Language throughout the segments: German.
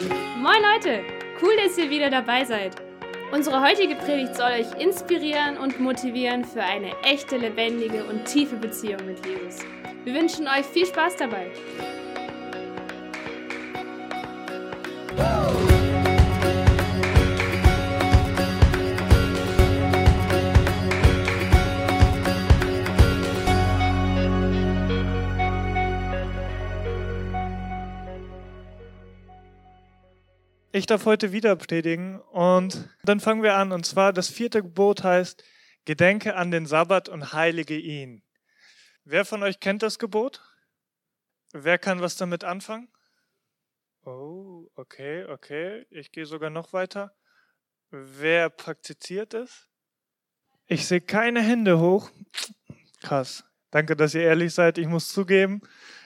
Moin Leute, cool, dass ihr wieder dabei seid. Unsere heutige Predigt soll euch inspirieren und motivieren für eine echte, lebendige und tiefe Beziehung mit Jesus. Wir wünschen euch viel Spaß dabei. Ich darf heute wieder predigen und dann fangen wir an. Und zwar das vierte Gebot heißt, Gedenke an den Sabbat und heilige ihn. Wer von euch kennt das Gebot? Wer kann was damit anfangen? Oh, okay, okay. Ich gehe sogar noch weiter. Wer praktiziert es? Ich sehe keine Hände hoch. Krass. Danke, dass ihr ehrlich seid. Ich muss zugeben,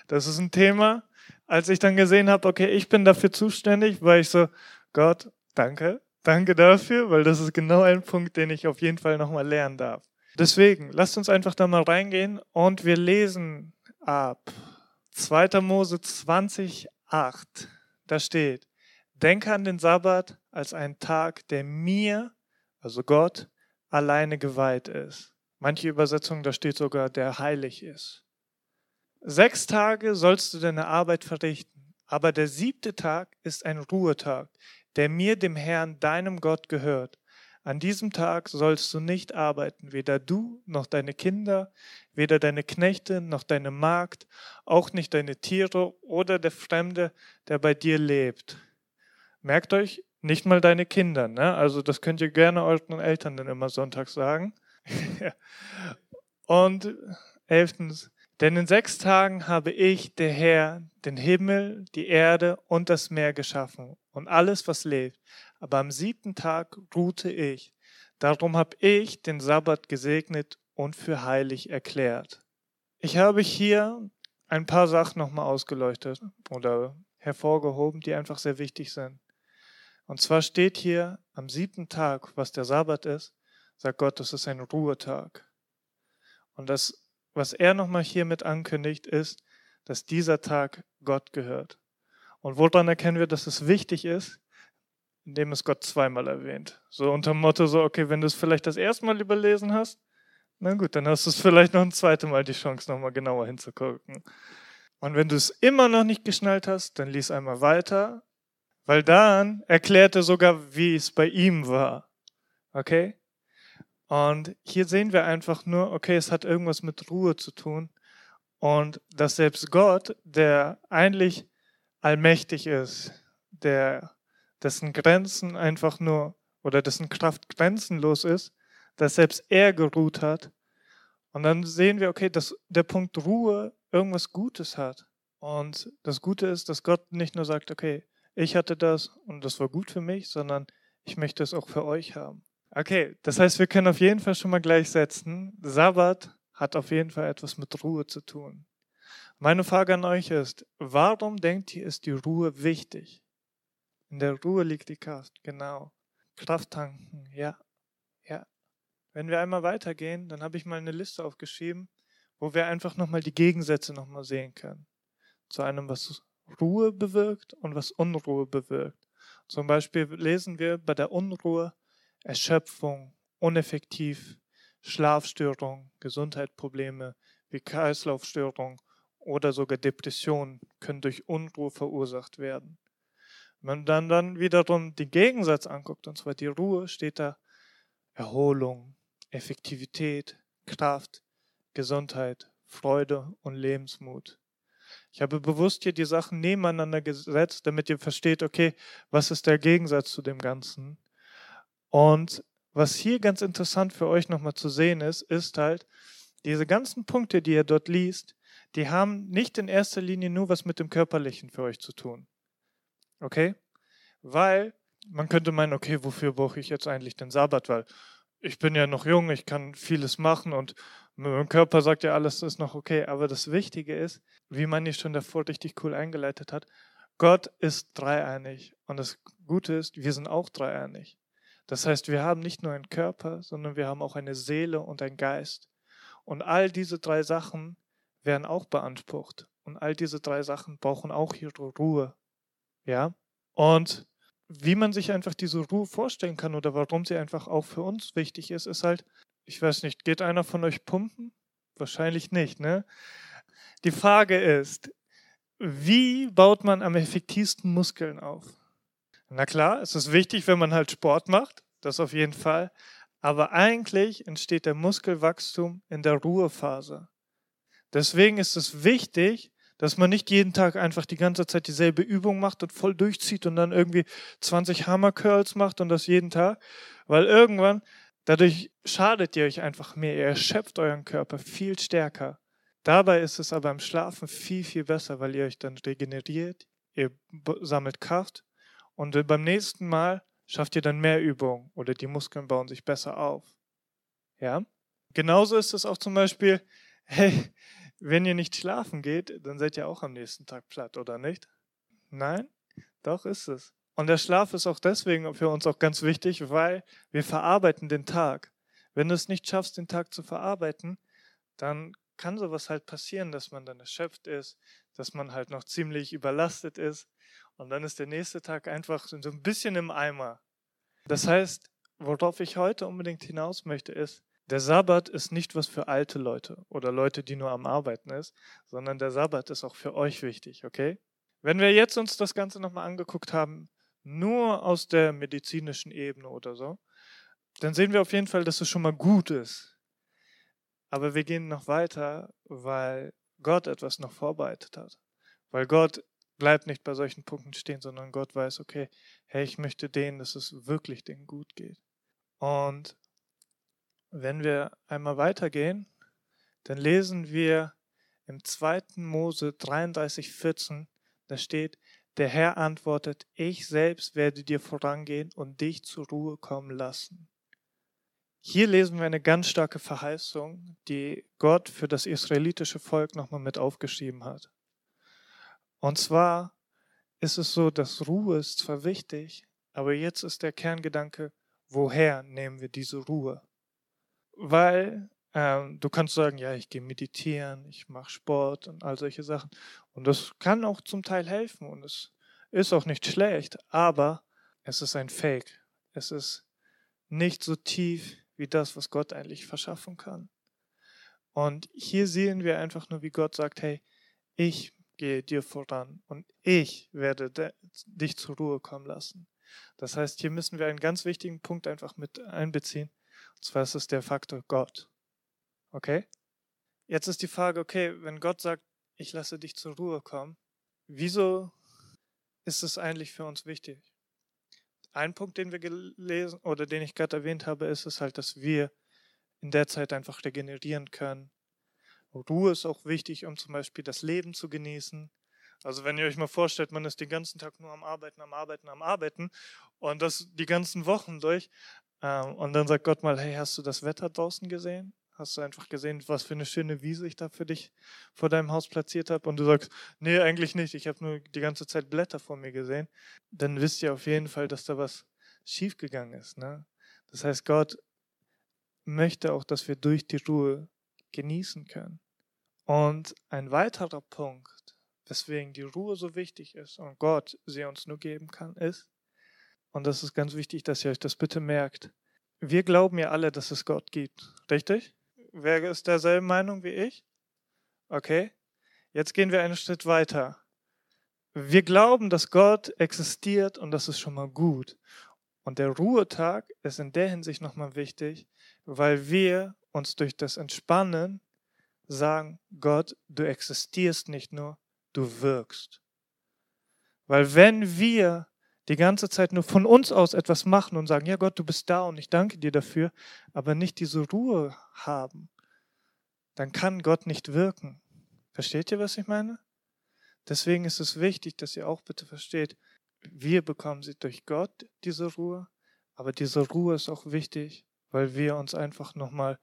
das ist ein Thema, als ich dann gesehen habe, okay, ich bin dafür zuständig, war ich so, Gott, danke, danke dafür, weil das ist genau ein Punkt, den ich auf jeden Fall nochmal lernen darf. Deswegen, lasst uns einfach da mal reingehen und wir lesen ab 2. Mose 20, 8. Da steht, denke an den Sabbat als einen Tag, der mir, also Gott, alleine geweiht ist. Manche Übersetzungen, da steht sogar, der heilig ist. Sechs Tage sollst du deine Arbeit verrichten, aber der siebte Tag ist ein Ruhetag, der mir, dem Herrn, deinem Gott gehört. An diesem Tag sollst du nicht arbeiten, weder du noch deine Kinder, weder deine Knechte noch deine Magd, auch nicht deine Tiere oder der Fremde, der bei dir lebt. Merkt euch, nicht mal deine Kinder, ne? Also das könnt ihr gerne euren Eltern dann immer sonntags sagen. Und elftens, denn in sechs Tagen habe ich, der Herr, den Himmel, die Erde und das Meer geschaffen und alles, was lebt. Aber am siebten Tag ruhte ich. Darum habe ich den Sabbat gesegnet und für heilig erklärt. Ich habe hier ein paar Sachen nochmal ausgeleuchtet oder hervorgehoben, die einfach sehr wichtig sind. Und zwar steht hier am siebten Tag, was der Sabbat ist, sagt Gott, das ist ein Ruhetag. Und das was er nochmal hiermit ankündigt, ist, dass dieser Tag Gott gehört. Und woran erkennen wir, dass es wichtig ist? Indem es Gott zweimal erwähnt. So unter dem Motto, so, okay, wenn du es vielleicht das erste Mal überlesen hast, na gut, dann hast du es vielleicht noch ein zweites Mal die Chance, nochmal genauer hinzugucken. Und wenn du es immer noch nicht geschnallt hast, dann lies einmal weiter, weil dann erklärt er sogar, wie es bei ihm war. Okay? Und hier sehen wir einfach nur, okay, es hat irgendwas mit Ruhe zu tun. Und dass selbst Gott, der eigentlich allmächtig ist, der, dessen Grenzen einfach nur, oder dessen Kraft grenzenlos ist, dass selbst er geruht hat. Und dann sehen wir, okay, dass der Punkt Ruhe irgendwas Gutes hat. Und das Gute ist, dass Gott nicht nur sagt, okay, ich hatte das und das war gut für mich, sondern ich möchte es auch für euch haben. Okay, das heißt, wir können auf jeden Fall schon mal gleichsetzen. Sabbat hat auf jeden Fall etwas mit Ruhe zu tun. Meine Frage an euch ist, warum denkt ihr, ist die Ruhe wichtig? In der Ruhe liegt die Kraft, genau. Kraft tanken, ja, ja. Wenn wir einmal weitergehen, dann habe ich mal eine Liste aufgeschrieben, wo wir einfach nochmal die Gegensätze nochmal sehen können. Zu einem, was Ruhe bewirkt und was Unruhe bewirkt. Zum Beispiel lesen wir bei der Unruhe, Erschöpfung, uneffektiv, Schlafstörung, Gesundheitsprobleme wie Kreislaufstörung oder sogar Depressionen können durch Unruhe verursacht werden. Wenn man dann, dann wiederum den Gegensatz anguckt, und zwar die Ruhe, steht da Erholung, Effektivität, Kraft, Gesundheit, Freude und Lebensmut. Ich habe bewusst hier die Sachen nebeneinander gesetzt, damit ihr versteht, okay, was ist der Gegensatz zu dem Ganzen? Und was hier ganz interessant für euch nochmal zu sehen ist, ist halt, diese ganzen Punkte, die ihr dort liest, die haben nicht in erster Linie nur was mit dem Körperlichen für euch zu tun. Okay? Weil man könnte meinen, okay, wofür brauche ich jetzt eigentlich den Sabbat? Weil ich bin ja noch jung, ich kann vieles machen und mein Körper sagt ja, alles ist noch okay. Aber das Wichtige ist, wie man hier schon davor richtig cool eingeleitet hat, Gott ist dreieinig. Und das Gute ist, wir sind auch dreieinig. Das heißt, wir haben nicht nur einen Körper, sondern wir haben auch eine Seele und einen Geist. Und all diese drei Sachen werden auch beansprucht. Und all diese drei Sachen brauchen auch ihre Ruhe. Ja? Und wie man sich einfach diese Ruhe vorstellen kann oder warum sie einfach auch für uns wichtig ist, ist halt, ich weiß nicht, geht einer von euch pumpen? Wahrscheinlich nicht, ne? Die Frage ist, wie baut man am effektivsten Muskeln auf? Na klar, es ist wichtig, wenn man halt Sport macht, das auf jeden Fall. Aber eigentlich entsteht der Muskelwachstum in der Ruhephase. Deswegen ist es wichtig, dass man nicht jeden Tag einfach die ganze Zeit dieselbe Übung macht und voll durchzieht und dann irgendwie 20 Hammer Curls macht und das jeden Tag, weil irgendwann dadurch schadet ihr euch einfach mehr, ihr erschöpft euren Körper viel stärker. Dabei ist es aber im Schlafen viel, viel besser, weil ihr euch dann regeneriert, ihr sammelt Kraft und beim nächsten Mal schafft ihr dann mehr Übung oder die Muskeln bauen sich besser auf. Ja? Genauso ist es auch zum Beispiel, hey, wenn ihr nicht schlafen geht, dann seid ihr auch am nächsten Tag platt, oder nicht? Nein? Doch ist es. Und der Schlaf ist auch deswegen für uns auch ganz wichtig, weil wir verarbeiten den Tag. Wenn du es nicht schaffst, den Tag zu verarbeiten, dann kann sowas halt passieren, dass man dann erschöpft ist, dass man halt noch ziemlich überlastet ist und dann ist der nächste Tag einfach so ein bisschen im Eimer. Das heißt, worauf ich heute unbedingt hinaus möchte, ist, der Sabbat ist nicht was für alte Leute oder Leute, die nur am Arbeiten ist, sondern der Sabbat ist auch für euch wichtig, okay? Wenn wir jetzt uns das Ganze nochmal angeguckt haben, nur aus der medizinischen Ebene oder so, dann sehen wir auf jeden Fall, dass es schon mal gut ist. Aber wir gehen noch weiter, weil Gott etwas noch vorbereitet hat. Weil Gott bleibt nicht bei solchen Punkten stehen, sondern Gott weiß, okay, hey, ich möchte denen, dass es wirklich denen gut geht. Und wenn wir einmal weitergehen, dann lesen wir im 2. Mose 33, 14, da steht, der Herr antwortet, ich selbst werde dir vorangehen und dich zur Ruhe kommen lassen. Hier lesen wir eine ganz starke Verheißung, die Gott für das israelitische Volk nochmal mit aufgeschrieben hat. Und zwar ist es so, dass Ruhe ist zwar wichtig, aber jetzt ist der Kerngedanke, woher nehmen wir diese Ruhe? weil ähm, du kannst sagen, ja, ich gehe meditieren, ich mache Sport und all solche Sachen. Und das kann auch zum Teil helfen und es ist auch nicht schlecht, aber es ist ein Fake. Es ist nicht so tief wie das, was Gott eigentlich verschaffen kann. Und hier sehen wir einfach nur, wie Gott sagt, hey, ich gehe dir voran und ich werde dich zur Ruhe kommen lassen. Das heißt, hier müssen wir einen ganz wichtigen Punkt einfach mit einbeziehen. Und zwar ist es der Faktor Gott. Okay? Jetzt ist die Frage, okay, wenn Gott sagt, ich lasse dich zur Ruhe kommen, wieso ist es eigentlich für uns wichtig? Ein Punkt, den wir gelesen oder den ich gerade erwähnt habe, ist es halt, dass wir in der Zeit einfach regenerieren können. Ruhe ist auch wichtig, um zum Beispiel das Leben zu genießen. Also wenn ihr euch mal vorstellt, man ist den ganzen Tag nur am Arbeiten, am Arbeiten, am Arbeiten und das die ganzen Wochen durch, ähm, und dann sagt Gott mal, hey, hast du das Wetter draußen gesehen? Hast du einfach gesehen, was für eine schöne Wiese ich da für dich vor deinem Haus platziert habe? Und du sagst, nee, eigentlich nicht. Ich habe nur die ganze Zeit Blätter vor mir gesehen. Dann wisst ihr auf jeden Fall, dass da was schiefgegangen ist. Ne? Das heißt, Gott möchte auch, dass wir durch die Ruhe genießen können. Und ein weiterer Punkt, weswegen die Ruhe so wichtig ist und Gott sie uns nur geben kann, ist, und das ist ganz wichtig, dass ihr euch das bitte merkt. Wir glauben ja alle, dass es Gott gibt. Richtig? Wer ist derselben Meinung wie ich? Okay. Jetzt gehen wir einen Schritt weiter. Wir glauben, dass Gott existiert und das ist schon mal gut. Und der Ruhetag ist in der Hinsicht nochmal wichtig, weil wir uns durch das Entspannen sagen, Gott, du existierst nicht nur, du wirkst. Weil wenn wir die ganze Zeit nur von uns aus etwas machen und sagen, ja Gott, du bist da und ich danke dir dafür, aber nicht diese Ruhe haben, dann kann Gott nicht wirken. Versteht ihr, was ich meine? Deswegen ist es wichtig, dass ihr auch bitte versteht, wir bekommen sie durch Gott, diese Ruhe, aber diese Ruhe ist auch wichtig, weil wir uns einfach nochmal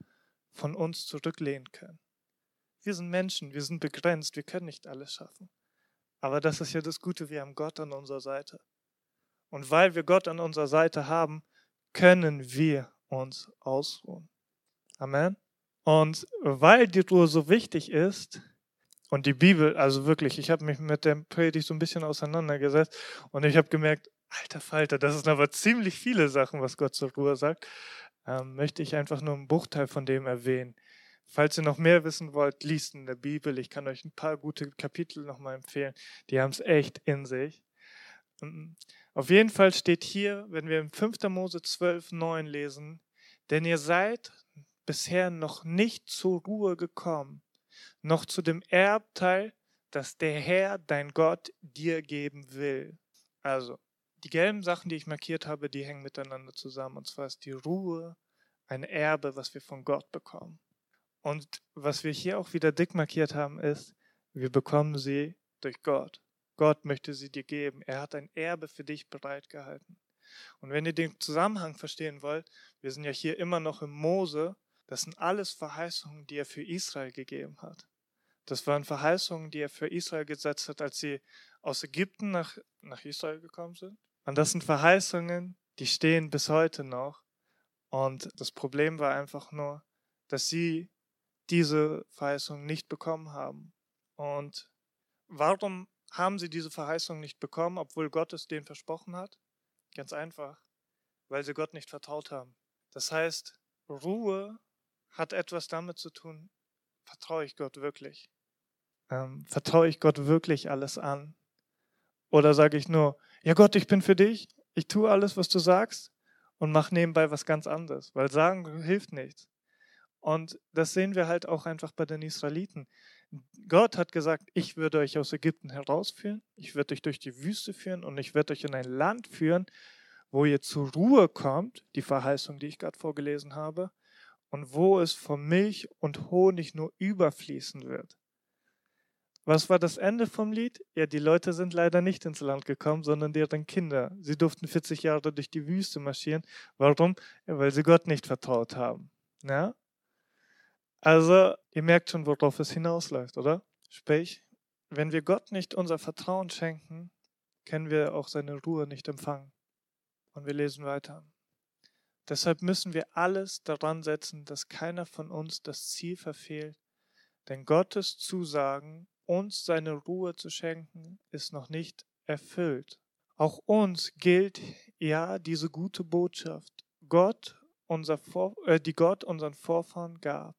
von uns zurücklehnen können. Wir sind Menschen, wir sind begrenzt, wir können nicht alles schaffen. Aber das ist ja das Gute, wir haben Gott an unserer Seite. Und weil wir Gott an unserer Seite haben, können wir uns ausruhen. Amen. Und weil die Ruhe so wichtig ist, Und die Bibel, also wirklich, ich habe mich mit der Predigt so ein bisschen auseinandergesetzt und ich habe gemerkt, alter Falter, das sind aber ziemlich viele Sachen, was Gott zur Ruhe sagt. Ähm, möchte ich einfach nur einen Bruchteil von dem erwähnen. Falls ihr noch mehr wissen wollt, liest in der Bibel. Ich kann euch ein paar gute Kapitel nochmal empfehlen. Die haben es echt in sich. Ähm, auf jeden Fall steht hier, wenn wir im 5. Mose 12, 9 lesen, denn ihr seid bisher noch nicht zur Ruhe gekommen, noch zu dem Erbteil, das der Herr, dein Gott, dir geben will. Also, die gelben Sachen, die ich markiert habe, die hängen miteinander zusammen. Und zwar ist die Ruhe ein Erbe, was wir von Gott bekommen. Und was wir hier auch wieder dick markiert haben, ist, wir bekommen sie durch Gott. Gott möchte sie dir geben. Er hat ein Erbe für dich bereitgehalten. Und wenn ihr den Zusammenhang verstehen wollt, wir sind ja hier immer noch im Mose, das sind alles Verheißungen, die er für Israel gegeben hat. Das waren Verheißungen, die er für Israel gesetzt hat, als sie aus Ägypten nach, nach Israel gekommen sind. Und das sind Verheißungen, die stehen bis heute noch. Und das Problem war einfach nur, dass sie diese Verheißung nicht bekommen haben. Und warum haben sie diese Verheißung nicht bekommen, obwohl Gott es denen versprochen hat? Ganz einfach, weil sie Gott nicht vertraut haben. Das heißt, Ruhe hat etwas damit zu tun, vertraue ich Gott wirklich? Ähm, vertraue ich Gott wirklich alles an? Oder sage ich nur, ja Gott, ich bin für dich, ich tue alles, was du sagst und mache nebenbei was ganz anderes, weil sagen hilft nichts. Und das sehen wir halt auch einfach bei den Israeliten. Gott hat gesagt, ich würde euch aus Ägypten herausführen, ich werde euch durch die Wüste führen und ich werde euch in ein Land führen, wo ihr zur Ruhe kommt, die Verheißung, die ich gerade vorgelesen habe, und wo es von Milch und Honig nur überfließen wird. Was war das Ende vom Lied? Ja, die Leute sind leider nicht ins Land gekommen, sondern deren Kinder. Sie durften 40 Jahre durch die Wüste marschieren. Warum? Ja, weil sie Gott nicht vertraut haben. Ja? Also, ihr merkt schon, worauf es hinausläuft, oder? Sprich, wenn wir Gott nicht unser Vertrauen schenken, können wir auch seine Ruhe nicht empfangen. Und wir lesen weiter. Deshalb müssen wir alles daran setzen, dass keiner von uns das Ziel verfehlt, denn Gottes Zusagen, uns seine Ruhe zu schenken, ist noch nicht erfüllt. Auch uns gilt ja diese gute Botschaft, Gott, unser Vor äh, die Gott unseren Vorfahren gab.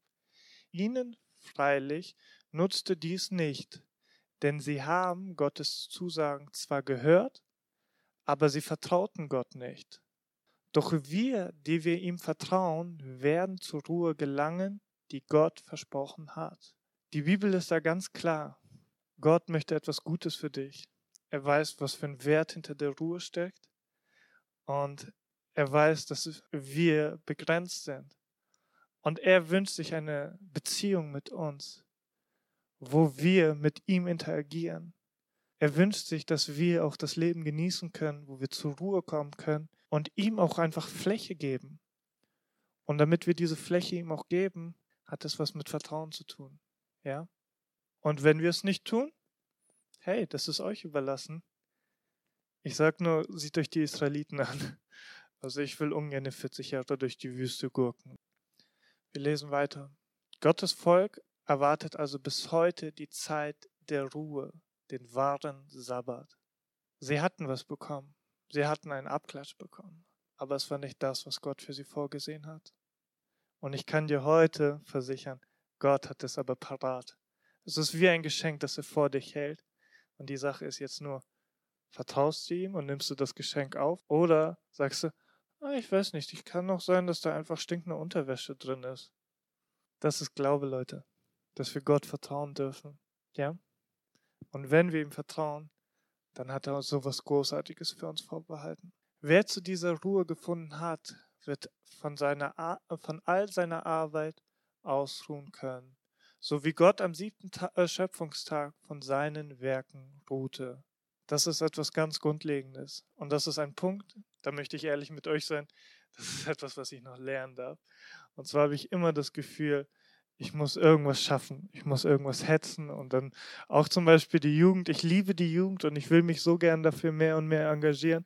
Ihnen freilich nutzte dies nicht, denn sie haben Gottes Zusagen zwar gehört, aber sie vertrauten Gott nicht. Doch wir, die wir ihm vertrauen, werden zur Ruhe gelangen, die Gott versprochen hat. Die Bibel ist da ganz klar. Gott möchte etwas Gutes für dich. Er weiß, was für ein Wert hinter der Ruhe steckt. Und er weiß, dass wir begrenzt sind. Und er wünscht sich eine Beziehung mit uns, wo wir mit ihm interagieren. Er wünscht sich, dass wir auch das Leben genießen können, wo wir zur Ruhe kommen können und ihm auch einfach Fläche geben. Und damit wir diese Fläche ihm auch geben, hat es was mit Vertrauen zu tun. Ja? Und wenn wir es nicht tun, hey, das ist euch überlassen. Ich sag nur, sieht euch die Israeliten an. Also ich will ungern 40 Jahre durch die Wüste gurken. Wir lesen weiter. Gottes Volk erwartet also bis heute die Zeit der Ruhe, den wahren Sabbat. Sie hatten was bekommen. Sie hatten einen Abklatsch bekommen. Aber es war nicht das, was Gott für sie vorgesehen hat. Und ich kann dir heute versichern, Gott hat es aber parat. Es ist wie ein Geschenk, das er vor dich hält. Und die Sache ist jetzt nur, vertraust du ihm und nimmst du das Geschenk auf? Oder sagst du, Ah, ich weiß nicht, ich kann noch sein, dass da einfach stinkende Unterwäsche drin ist. Das ist Glaube, Leute, dass wir Gott vertrauen dürfen. Ja? Und wenn wir ihm vertrauen, dann hat er so was Großartiges für uns vorbehalten. Wer zu dieser Ruhe gefunden hat, wird von, seiner von all seiner Arbeit ausruhen können, so wie Gott am siebten Ta äh, Schöpfungstag von seinen Werken ruhte. Das ist etwas ganz Grundlegendes. Und das ist ein Punkt, da möchte ich ehrlich mit euch sein, das ist etwas, was ich noch lernen darf. Und zwar habe ich immer das Gefühl, ich muss irgendwas schaffen, ich muss irgendwas hetzen und dann auch zum Beispiel die Jugend, ich liebe die Jugend und ich will mich so gern dafür mehr und mehr engagieren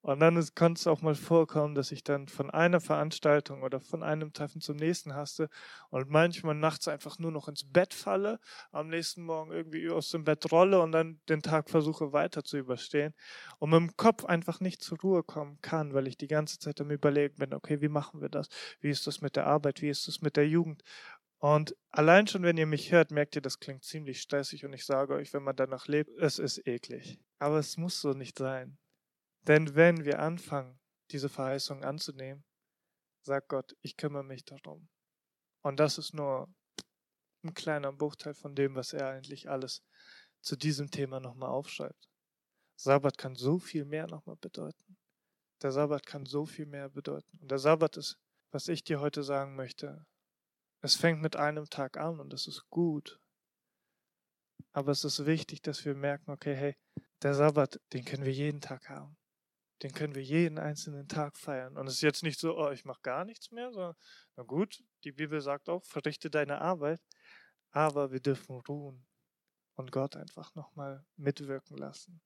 und dann kann es auch mal vorkommen, dass ich dann von einer Veranstaltung oder von einem Treffen zum nächsten haste und manchmal nachts einfach nur noch ins Bett falle, am nächsten Morgen irgendwie aus dem Bett rolle und dann den Tag versuche weiter zu überstehen und mit dem Kopf einfach nicht zur Ruhe kommen kann, weil ich die ganze Zeit am überlegen bin, okay, wie machen wir das? Wie ist das mit der Arbeit? Wie ist das mit der Jugend? Und allein schon, wenn ihr mich hört, merkt ihr, das klingt ziemlich stressig und ich sage euch, wenn man danach lebt, es ist eklig. Aber es muss so nicht sein. Denn wenn wir anfangen, diese Verheißung anzunehmen, sagt Gott, ich kümmere mich darum. Und das ist nur ein kleiner Bruchteil von dem, was er eigentlich alles zu diesem Thema nochmal aufschreibt. Sabbat kann so viel mehr nochmal bedeuten. Der Sabbat kann so viel mehr bedeuten. Und der Sabbat ist, was ich dir heute sagen möchte, es fängt mit einem Tag an und das ist gut. Aber es ist wichtig, dass wir merken, okay, hey, der Sabbat, den können wir jeden Tag haben. Den können wir jeden einzelnen Tag feiern. Und es ist jetzt nicht so, oh, ich mache gar nichts mehr, sondern, na gut, die Bibel sagt auch, verrichte deine Arbeit, aber wir dürfen ruhen und Gott einfach nochmal mitwirken lassen.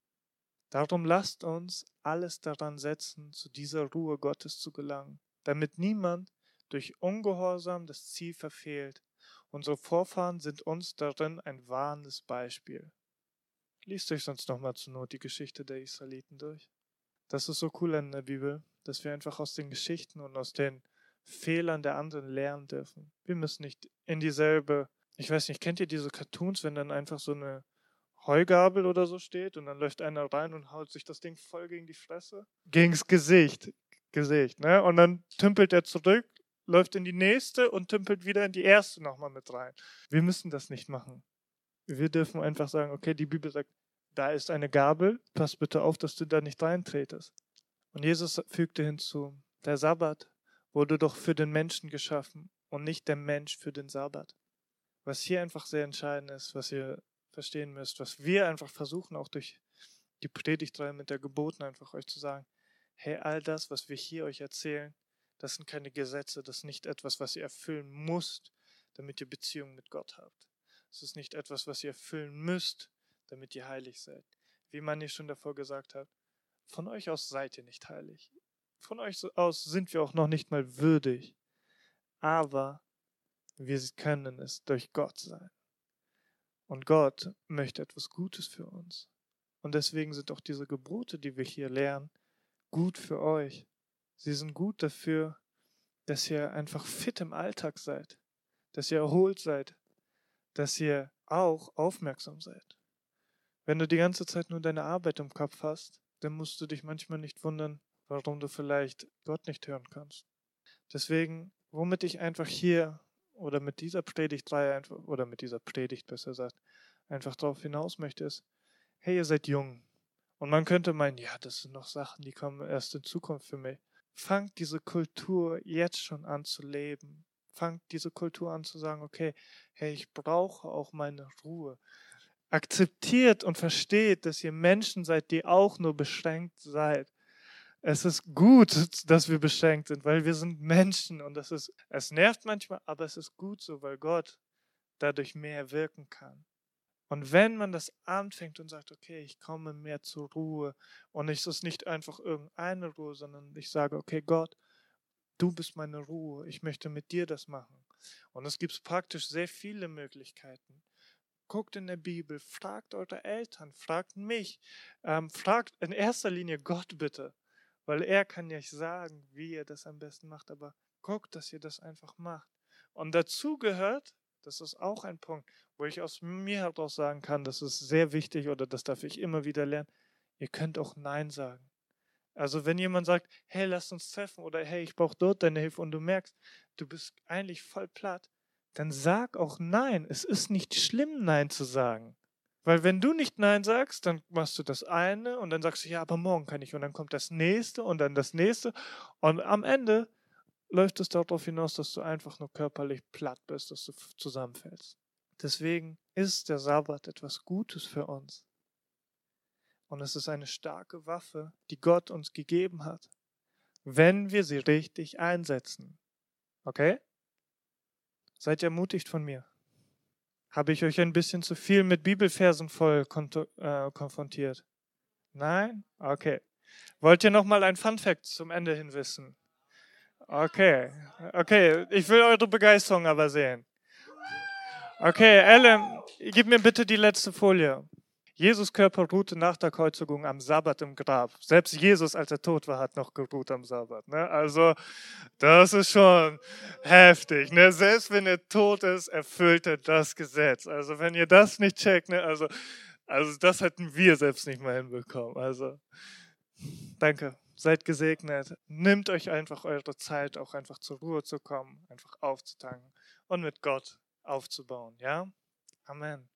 Darum lasst uns alles daran setzen, zu dieser Ruhe Gottes zu gelangen, damit niemand durch Ungehorsam das Ziel verfehlt. Unsere Vorfahren sind uns darin ein warnendes Beispiel. Liest euch sonst nochmal zur Not die Geschichte der Israeliten durch. Das ist so cool an der Bibel, dass wir einfach aus den Geschichten und aus den Fehlern der anderen lernen dürfen. Wir müssen nicht in dieselbe, ich weiß nicht, kennt ihr diese Cartoons, wenn dann einfach so eine Heugabel oder so steht und dann läuft einer rein und haut sich das Ding voll gegen die Fresse? Gegens Gesicht. Gesicht, ne? Und dann tümpelt er zurück läuft in die nächste und tümpelt wieder in die erste nochmal mit rein. Wir müssen das nicht machen. Wir dürfen einfach sagen, okay, die Bibel sagt, da ist eine Gabel, pass bitte auf, dass du da nicht reintretest. Und Jesus fügte hinzu, der Sabbat wurde doch für den Menschen geschaffen und nicht der Mensch für den Sabbat. Was hier einfach sehr entscheidend ist, was ihr verstehen müsst, was wir einfach versuchen, auch durch die Predigtreihe mit der Geboten einfach euch zu sagen, hey, all das, was wir hier euch erzählen, das sind keine Gesetze, das ist nicht etwas, was ihr erfüllen müsst, damit ihr Beziehung mit Gott habt. Es ist nicht etwas, was ihr erfüllen müsst, damit ihr heilig seid. Wie man schon davor gesagt hat, von euch aus seid ihr nicht heilig. Von euch aus sind wir auch noch nicht mal würdig. Aber wir können es durch Gott sein. Und Gott möchte etwas Gutes für uns. Und deswegen sind auch diese Gebote, die wir hier lernen, gut für euch. Sie sind gut dafür, dass ihr einfach fit im Alltag seid, dass ihr erholt seid, dass ihr auch aufmerksam seid. Wenn du die ganze Zeit nur deine Arbeit im Kopf hast, dann musst du dich manchmal nicht wundern, warum du vielleicht Gott nicht hören kannst. Deswegen, womit ich einfach hier oder mit dieser Predigtreihe oder mit dieser Predigt besser gesagt, einfach darauf hinaus möchte, ist, hey, ihr seid jung. Und man könnte meinen, ja, das sind noch Sachen, die kommen erst in Zukunft für mich. Fangt diese Kultur jetzt schon an zu leben. Fangt diese Kultur an zu sagen, okay, hey, ich brauche auch meine Ruhe. Akzeptiert und versteht, dass ihr Menschen seid, die auch nur beschränkt seid. Es ist gut, dass wir beschränkt sind, weil wir sind Menschen und das ist, es nervt manchmal, aber es ist gut so, weil Gott dadurch mehr wirken kann. Und wenn man das anfängt und sagt, okay, ich komme mehr zur Ruhe und es ist nicht einfach irgendeine Ruhe, sondern ich sage, okay, Gott, du bist meine Ruhe, ich möchte mit dir das machen. Und es gibt praktisch sehr viele Möglichkeiten. Guckt in der Bibel, fragt eure Eltern, fragt mich, ähm, fragt in erster Linie Gott bitte, weil er kann ja sagen, wie ihr das am besten macht, aber guckt, dass ihr das einfach macht. Und dazu gehört, das ist auch ein Punkt, wo ich aus mir heraus sagen kann, das ist sehr wichtig oder das darf ich immer wieder lernen. Ihr könnt auch Nein sagen. Also wenn jemand sagt, hey, lass uns treffen oder hey, ich brauche dort deine Hilfe und du merkst, du bist eigentlich voll platt, dann sag auch Nein. Es ist nicht schlimm, Nein zu sagen. Weil wenn du nicht Nein sagst, dann machst du das eine und dann sagst du, ja, aber morgen kann ich und dann kommt das nächste und dann das nächste und am Ende läuft es darauf hinaus, dass du einfach nur körperlich platt bist, dass du zusammenfällst. Deswegen ist der Sabbat etwas Gutes für uns. Und es ist eine starke Waffe, die Gott uns gegeben hat, wenn wir sie richtig einsetzen. Okay? Seid ermutigt von mir? Habe ich euch ein bisschen zu viel mit Bibelversen voll äh, konfrontiert? Nein? Okay. Wollt ihr noch mal ein Fun Fact zum Ende hin wissen? Okay. Okay, ich will eure Begeisterung aber sehen. Okay, Ellen, gib mir bitte die letzte Folie. Jesus Körper ruhte nach der Kreuzigung am Sabbat im Grab. Selbst Jesus, als er tot war, hat noch geruht am Sabbat. Ne? Also, das ist schon heftig. Ne? Selbst wenn er tot ist, erfüllt er das Gesetz. Also, wenn ihr das nicht checkt, ne? also, also das hätten wir selbst nicht mal hinbekommen. Also, danke. Seid gesegnet. Nimmt euch einfach eure Zeit, auch einfach zur Ruhe zu kommen, einfach aufzutanken und mit Gott aufzubauen. Ja? Amen.